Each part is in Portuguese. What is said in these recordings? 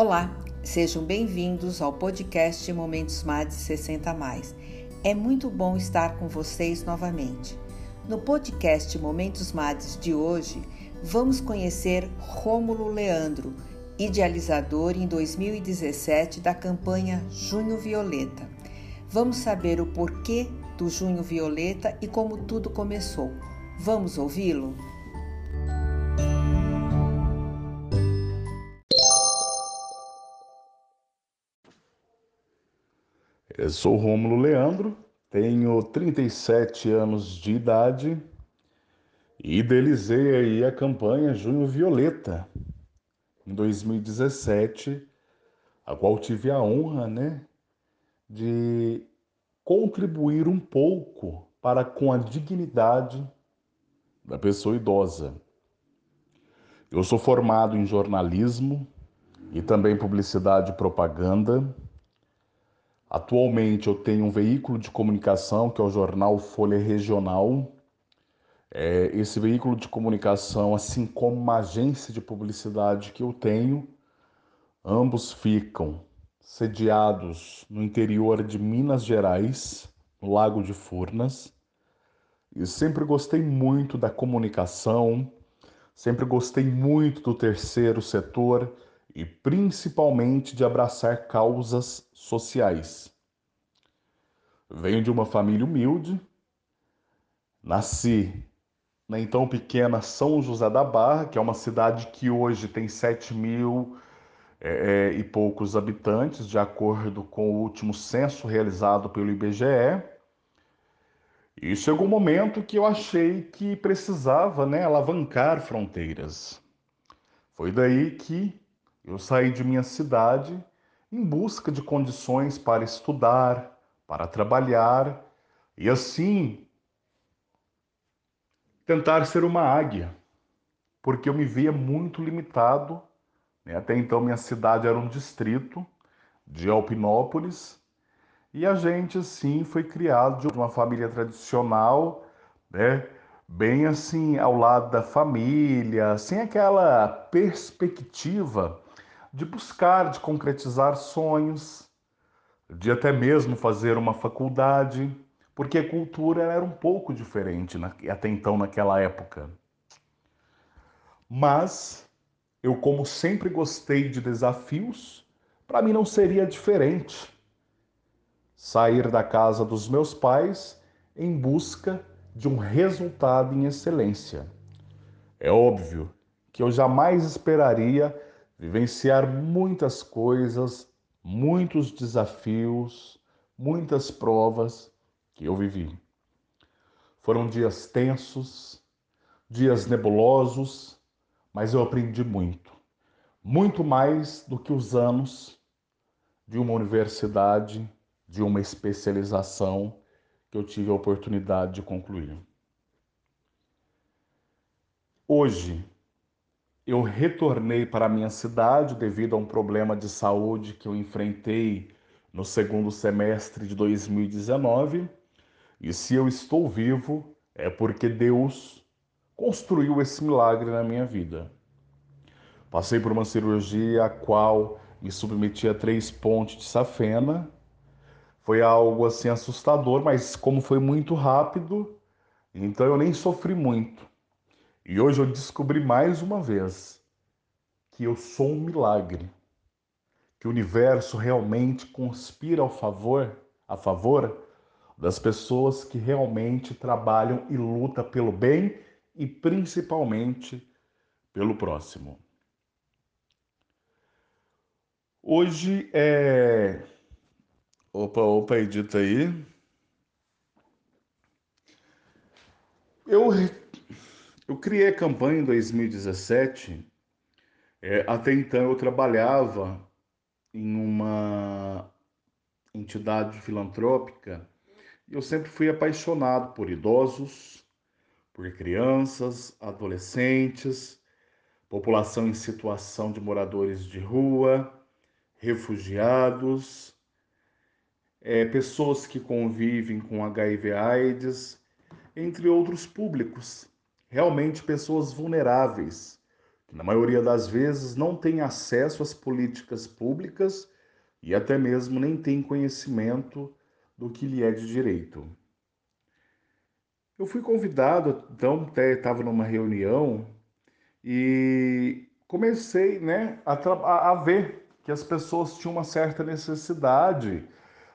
Olá, sejam bem-vindos ao podcast Momentos MAD 60 Mais. É muito bom estar com vocês novamente. No podcast Momentos MADs de hoje, vamos conhecer Rômulo Leandro, idealizador em 2017 da campanha Junho Violeta. Vamos saber o porquê do Junho Violeta e como tudo começou. Vamos ouvi-lo? Eu sou Rômulo Leandro, tenho 37 anos de idade e idealizei aí a campanha Junho Violeta em 2017, a qual tive a honra, né, de contribuir um pouco para com a dignidade da pessoa idosa. Eu sou formado em jornalismo e também publicidade e propaganda. Atualmente eu tenho um veículo de comunicação que é o jornal Folha Regional. É, esse veículo de comunicação, assim como uma agência de publicidade que eu tenho, ambos ficam sediados no interior de Minas Gerais, no Lago de Furnas. E sempre gostei muito da comunicação, sempre gostei muito do terceiro setor e principalmente de abraçar causas sociais. Venho de uma família humilde, nasci na então pequena São José da Barra, que é uma cidade que hoje tem 7 mil é, é, e poucos habitantes, de acordo com o último censo realizado pelo IBGE. E chegou um momento que eu achei que precisava né, alavancar fronteiras. Foi daí que eu saí de minha cidade em busca de condições para estudar, para trabalhar e assim tentar ser uma águia, porque eu me via muito limitado. Né? Até então, minha cidade era um distrito de Alpinópolis e a gente, assim, foi criado de uma família tradicional, né? bem assim ao lado da família, sem aquela perspectiva de buscar, de concretizar sonhos, de até mesmo fazer uma faculdade, porque a cultura era um pouco diferente até então naquela época. Mas eu, como sempre gostei de desafios, para mim não seria diferente sair da casa dos meus pais em busca de um resultado em excelência. É óbvio que eu jamais esperaria vivenciar muitas coisas, muitos desafios, muitas provas que eu vivi. Foram dias tensos, dias nebulosos, mas eu aprendi muito. Muito mais do que os anos de uma universidade, de uma especialização que eu tive a oportunidade de concluir. Hoje, eu retornei para a minha cidade devido a um problema de saúde que eu enfrentei no segundo semestre de 2019. E se eu estou vivo, é porque Deus construiu esse milagre na minha vida. Passei por uma cirurgia a qual me submeti a três pontes de safena. Foi algo assim assustador, mas como foi muito rápido, então eu nem sofri muito. E hoje eu descobri mais uma vez que eu sou um milagre, que o universo realmente conspira ao favor, a favor das pessoas que realmente trabalham e lutam pelo bem e principalmente pelo próximo. Hoje é. Opa, opa, edita aí. Eu eu criei a campanha em 2017. É, até então eu trabalhava em uma entidade filantrópica e eu sempre fui apaixonado por idosos, por crianças, adolescentes, população em situação de moradores de rua, refugiados, é, pessoas que convivem com HIV/AIDS, entre outros públicos realmente pessoas vulneráveis que na maioria das vezes não têm acesso às políticas públicas e até mesmo nem têm conhecimento do que lhe é de direito. Eu fui convidado, então até estava numa reunião e comecei né, a, a ver que as pessoas tinham uma certa necessidade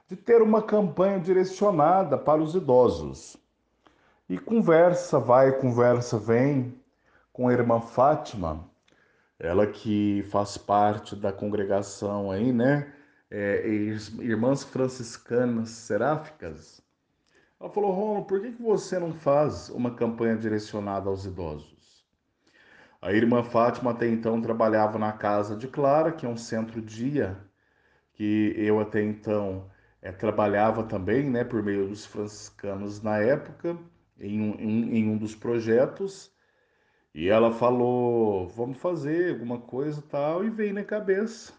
de ter uma campanha direcionada para os idosos. E conversa vai, conversa vem com a irmã Fátima, ela que faz parte da congregação aí, né? É, Irmãs Franciscanas Seráficas. Ela falou, Romulo, por que, que você não faz uma campanha direcionada aos idosos? A irmã Fátima até então trabalhava na casa de Clara, que é um centro-dia, que eu até então é, trabalhava também, né, por meio dos franciscanos na época, em um, em, em um dos projetos. E ela falou, vamos fazer alguma coisa tal, e veio na cabeça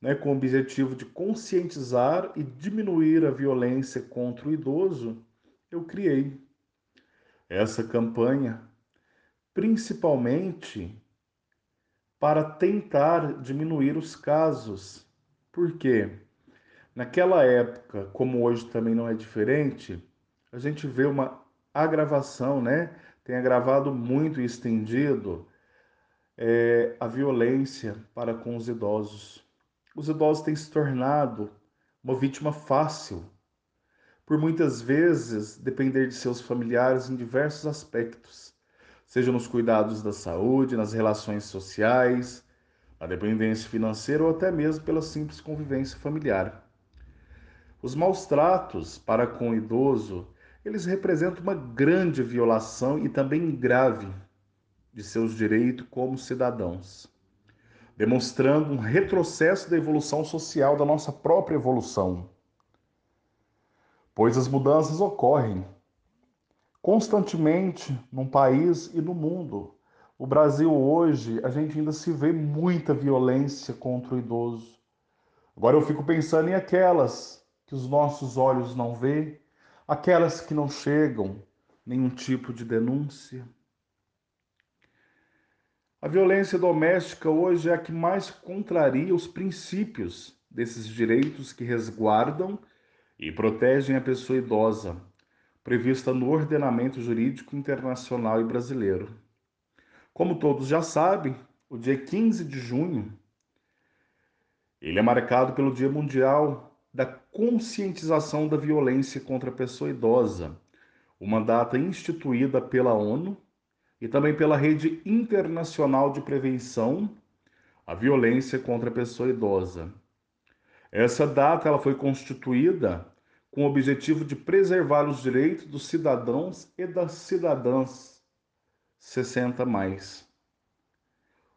né, com o objetivo de conscientizar e diminuir a violência contra o idoso, eu criei essa campanha, principalmente para tentar diminuir os casos. Por quê? Naquela época, como hoje também não é diferente, a gente vê uma agravação, né? Tem agravado muito e estendido é, a violência para com os idosos os idosos têm se tornado uma vítima fácil, por muitas vezes depender de seus familiares em diversos aspectos, seja nos cuidados da saúde, nas relações sociais, na dependência financeira ou até mesmo pela simples convivência familiar. Os maus tratos para com o idoso, eles representam uma grande violação e também grave de seus direitos como cidadãos demonstrando um retrocesso da evolução social da nossa própria evolução. Pois as mudanças ocorrem constantemente num país e no mundo. O Brasil hoje, a gente ainda se vê muita violência contra o idoso. Agora eu fico pensando em aquelas que os nossos olhos não vê, aquelas que não chegam nenhum tipo de denúncia. A violência doméstica hoje é a que mais contraria os princípios desses direitos que resguardam e protegem a pessoa idosa, prevista no ordenamento jurídico internacional e brasileiro. Como todos já sabem, o dia 15 de junho ele é marcado pelo Dia Mundial da Conscientização da Violência contra a Pessoa Idosa, uma data instituída pela ONU e também pela Rede Internacional de Prevenção à Violência contra a Pessoa Idosa. Essa data ela foi constituída com o objetivo de preservar os direitos dos cidadãos e das cidadãs 60 mais.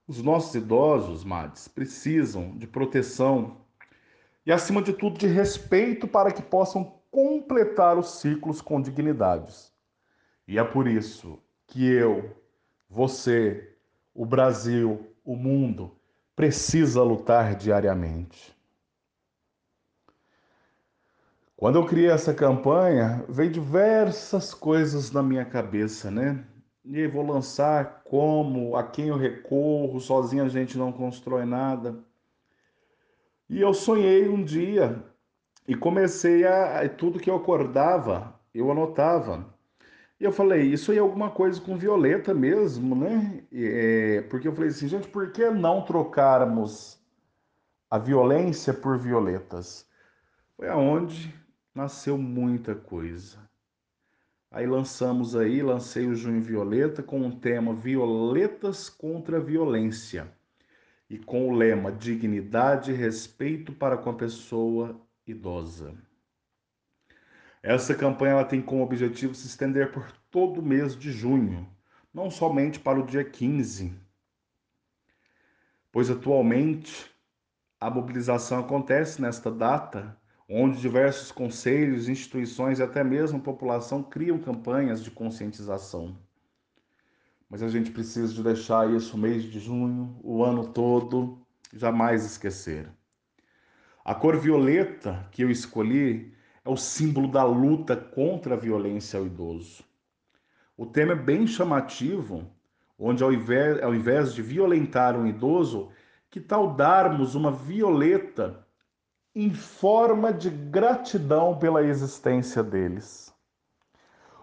Os nossos idosos, Mades, precisam de proteção e, acima de tudo, de respeito para que possam completar os ciclos com dignidades. E é por isso que eu, você, o Brasil, o mundo precisa lutar diariamente. Quando eu criei essa campanha, veio diversas coisas na minha cabeça, né? E vou lançar como, a quem eu recorro, sozinho a gente não constrói nada. E eu sonhei um dia e comecei a tudo que eu acordava, eu anotava. E eu falei, isso aí é alguma coisa com Violeta mesmo, né? É, porque eu falei assim, gente, por que não trocarmos a violência por violetas? Foi aonde nasceu muita coisa. Aí lançamos aí, lancei o Junho Violeta com o tema Violetas contra a Violência e com o lema Dignidade e Respeito para com a pessoa idosa. Essa campanha ela tem como objetivo se estender por todo o mês de junho, não somente para o dia 15, pois atualmente a mobilização acontece nesta data, onde diversos conselhos, instituições e até mesmo população criam campanhas de conscientização. Mas a gente precisa de deixar isso o mês de junho, o ano todo, jamais esquecer. A cor violeta que eu escolhi é o símbolo da luta contra a violência ao idoso. O tema é bem chamativo, onde ao invés, ao invés de violentar um idoso, que tal darmos uma violeta em forma de gratidão pela existência deles?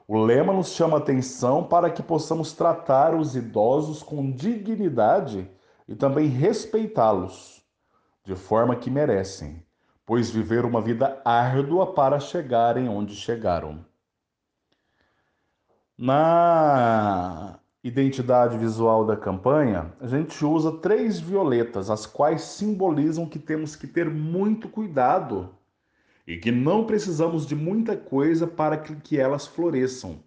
O lema nos chama atenção para que possamos tratar os idosos com dignidade e também respeitá-los de forma que merecem, pois viveram uma vida árdua para chegarem onde chegaram. Na identidade visual da campanha, a gente usa três violetas, as quais simbolizam que temos que ter muito cuidado e que não precisamos de muita coisa para que elas floresçam,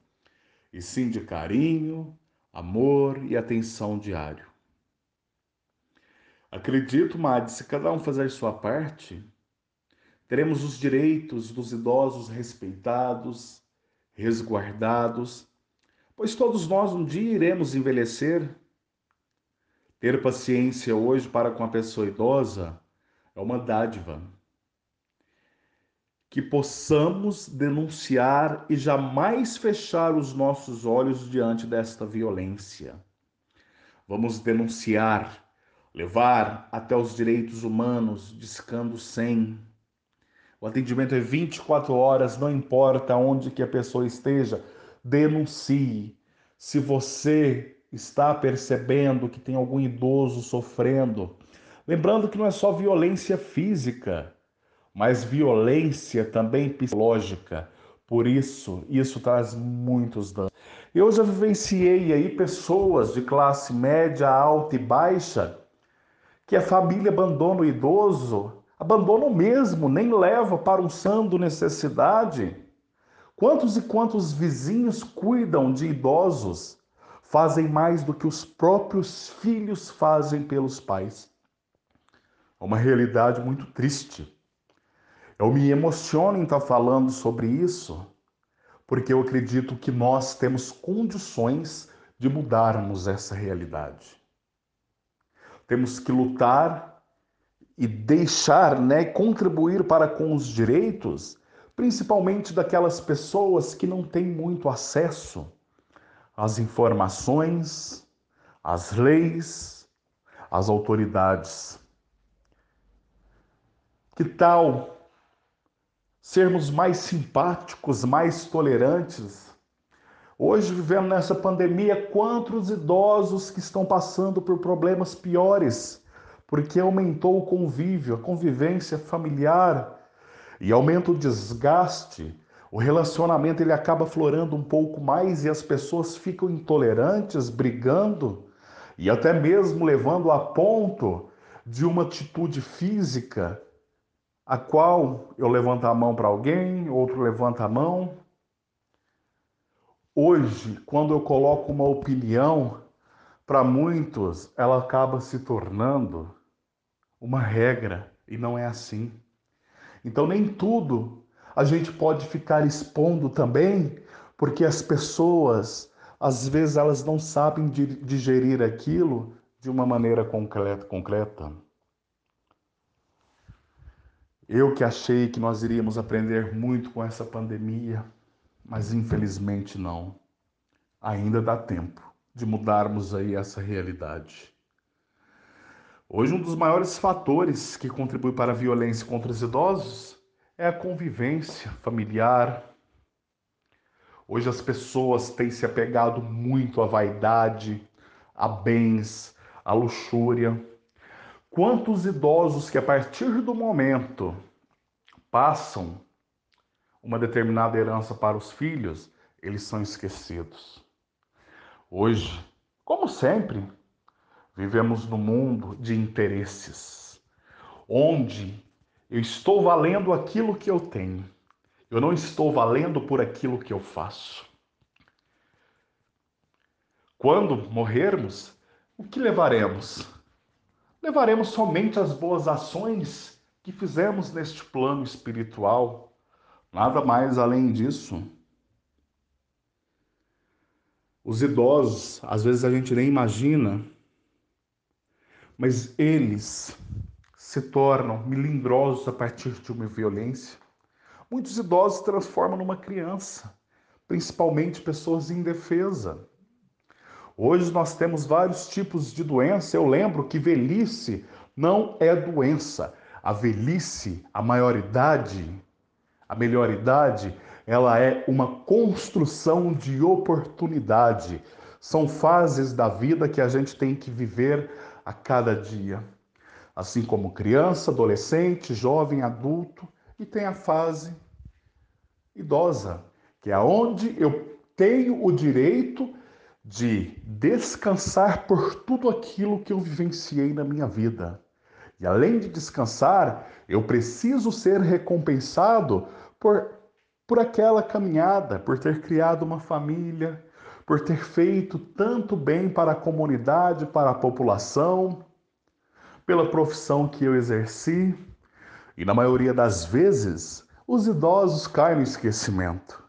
e sim de carinho, amor e atenção diário. Acredito, Mad, se cada um fizer sua parte, teremos os direitos dos idosos respeitados, resguardados pois todos nós um dia iremos envelhecer. Ter paciência hoje para com a pessoa idosa é uma dádiva. Que possamos denunciar e jamais fechar os nossos olhos diante desta violência. Vamos denunciar, levar até os direitos humanos, discando sem. O atendimento é 24 horas, não importa onde que a pessoa esteja denuncie. Se você está percebendo que tem algum idoso sofrendo, lembrando que não é só violência física, mas violência também psicológica. Por isso, isso traz muitos danos. Eu já vivenciei aí pessoas de classe média, alta e baixa que a família abandona o idoso, abandona o mesmo, nem leva para um sando necessidade Quantos e quantos vizinhos cuidam de idosos, fazem mais do que os próprios filhos fazem pelos pais? É uma realidade muito triste. Eu me emociono em estar falando sobre isso, porque eu acredito que nós temos condições de mudarmos essa realidade. Temos que lutar e deixar, né, contribuir para com os direitos principalmente daquelas pessoas que não têm muito acesso às informações, às leis, às autoridades. Que tal sermos mais simpáticos, mais tolerantes? Hoje, vivendo nessa pandemia, quantos idosos que estão passando por problemas piores, porque aumentou o convívio, a convivência familiar, e aumenta o desgaste, o relacionamento ele acaba florando um pouco mais e as pessoas ficam intolerantes, brigando e até mesmo levando a ponto de uma atitude física, a qual eu levanto a mão para alguém, outro levanta a mão. Hoje, quando eu coloco uma opinião, para muitos ela acaba se tornando uma regra e não é assim. Então, nem tudo a gente pode ficar expondo também, porque as pessoas, às vezes, elas não sabem digerir aquilo de uma maneira concreta. concreta. Eu que achei que nós iríamos aprender muito com essa pandemia, mas infelizmente não. Ainda dá tempo de mudarmos aí essa realidade. Hoje, um dos maiores fatores que contribui para a violência contra os idosos é a convivência familiar. Hoje, as pessoas têm se apegado muito à vaidade, a bens, à luxúria. Quantos idosos que, a partir do momento, passam uma determinada herança para os filhos, eles são esquecidos. Hoje, como sempre, Vivemos num mundo de interesses, onde eu estou valendo aquilo que eu tenho. Eu não estou valendo por aquilo que eu faço. Quando morrermos, o que levaremos? Levaremos somente as boas ações que fizemos neste plano espiritual. Nada mais além disso. Os idosos, às vezes a gente nem imagina mas eles se tornam melindrosos a partir de uma violência. Muitos idosos se transformam numa criança, principalmente pessoas indefesas. Hoje nós temos vários tipos de doença. Eu lembro que velhice não é doença. A velhice, a maioridade, a melhor idade, ela é uma construção de oportunidade. São fases da vida que a gente tem que viver a cada dia. Assim como criança, adolescente, jovem, adulto, e tem a fase idosa, que é onde eu tenho o direito de descansar por tudo aquilo que eu vivenciei na minha vida. E além de descansar, eu preciso ser recompensado por, por aquela caminhada, por ter criado uma família, por ter feito tanto bem para a comunidade, para a população, pela profissão que eu exerci. E na maioria das vezes, os idosos caem no esquecimento.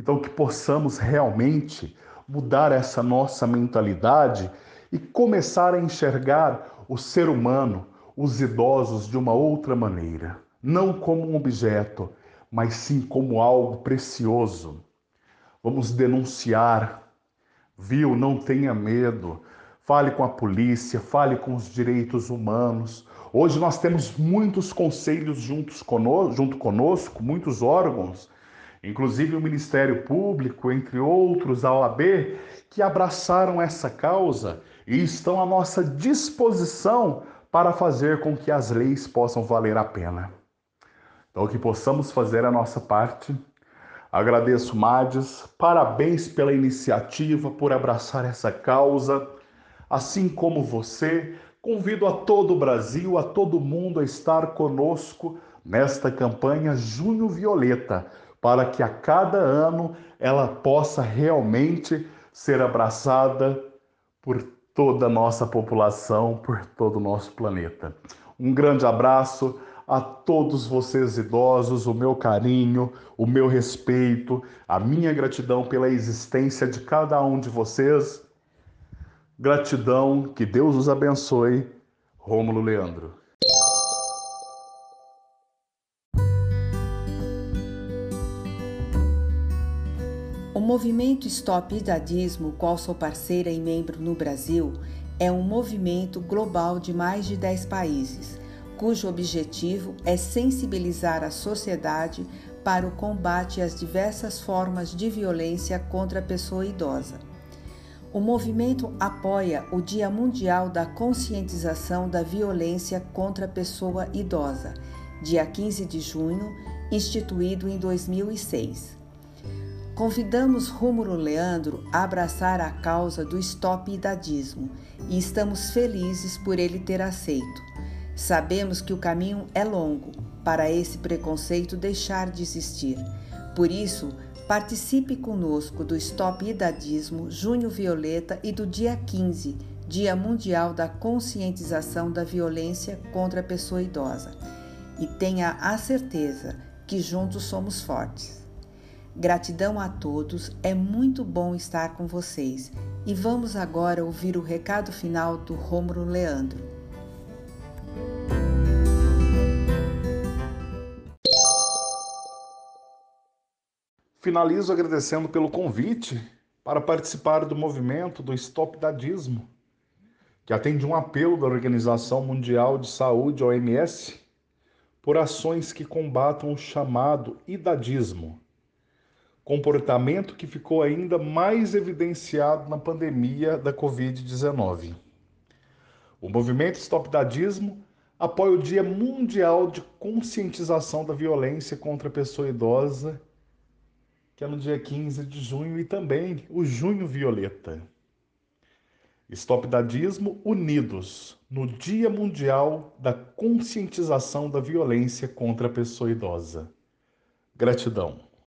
Então, que possamos realmente mudar essa nossa mentalidade e começar a enxergar o ser humano, os idosos, de uma outra maneira. Não como um objeto, mas sim como algo precioso. Vamos denunciar. Viu? Não tenha medo. Fale com a polícia, fale com os direitos humanos. Hoje nós temos muitos conselhos juntos conosco, junto conosco, muitos órgãos inclusive o Ministério Público, entre outros, a OAB, que abraçaram essa causa e estão à nossa disposição para fazer com que as leis possam valer a pena. Então, que possamos fazer a nossa parte. Agradeço, Mades, parabéns pela iniciativa, por abraçar essa causa. Assim como você, convido a todo o Brasil, a todo mundo a estar conosco nesta campanha Junho Violeta para que a cada ano ela possa realmente ser abraçada por toda a nossa população, por todo o nosso planeta. Um grande abraço a todos vocês idosos, o meu carinho, o meu respeito, a minha gratidão pela existência de cada um de vocês. Gratidão, que Deus os abençoe. Rômulo Leandro. Movimento Stop Idadismo, qual sou parceira e membro no Brasil, é um movimento global de mais de 10 países, cujo objetivo é sensibilizar a sociedade para o combate às diversas formas de violência contra a pessoa idosa. O movimento apoia o Dia Mundial da Conscientização da Violência contra a Pessoa Idosa, dia 15 de junho, instituído em 2006. Convidamos Rômulo Leandro a abraçar a causa do stop idadismo e estamos felizes por ele ter aceito. Sabemos que o caminho é longo para esse preconceito deixar de existir. Por isso, participe conosco do Stop Idadismo Junho Violeta e do dia 15, Dia Mundial da Conscientização da Violência contra a Pessoa Idosa. E tenha a certeza que juntos somos fortes. Gratidão a todos, é muito bom estar com vocês. E vamos agora ouvir o recado final do Rômulo Leandro. Finalizo agradecendo pelo convite para participar do movimento do Stop Dadismo, que atende um apelo da Organização Mundial de Saúde, OMS, por ações que combatam o chamado idadismo comportamento que ficou ainda mais evidenciado na pandemia da Covid-19. O movimento Stop Dadismo apoia o Dia Mundial de Conscientização da Violência contra a Pessoa Idosa, que é no dia 15 de junho, e também o Junho Violeta. Stop Dadismo unidos no Dia Mundial da Conscientização da Violência contra a Pessoa Idosa. Gratidão.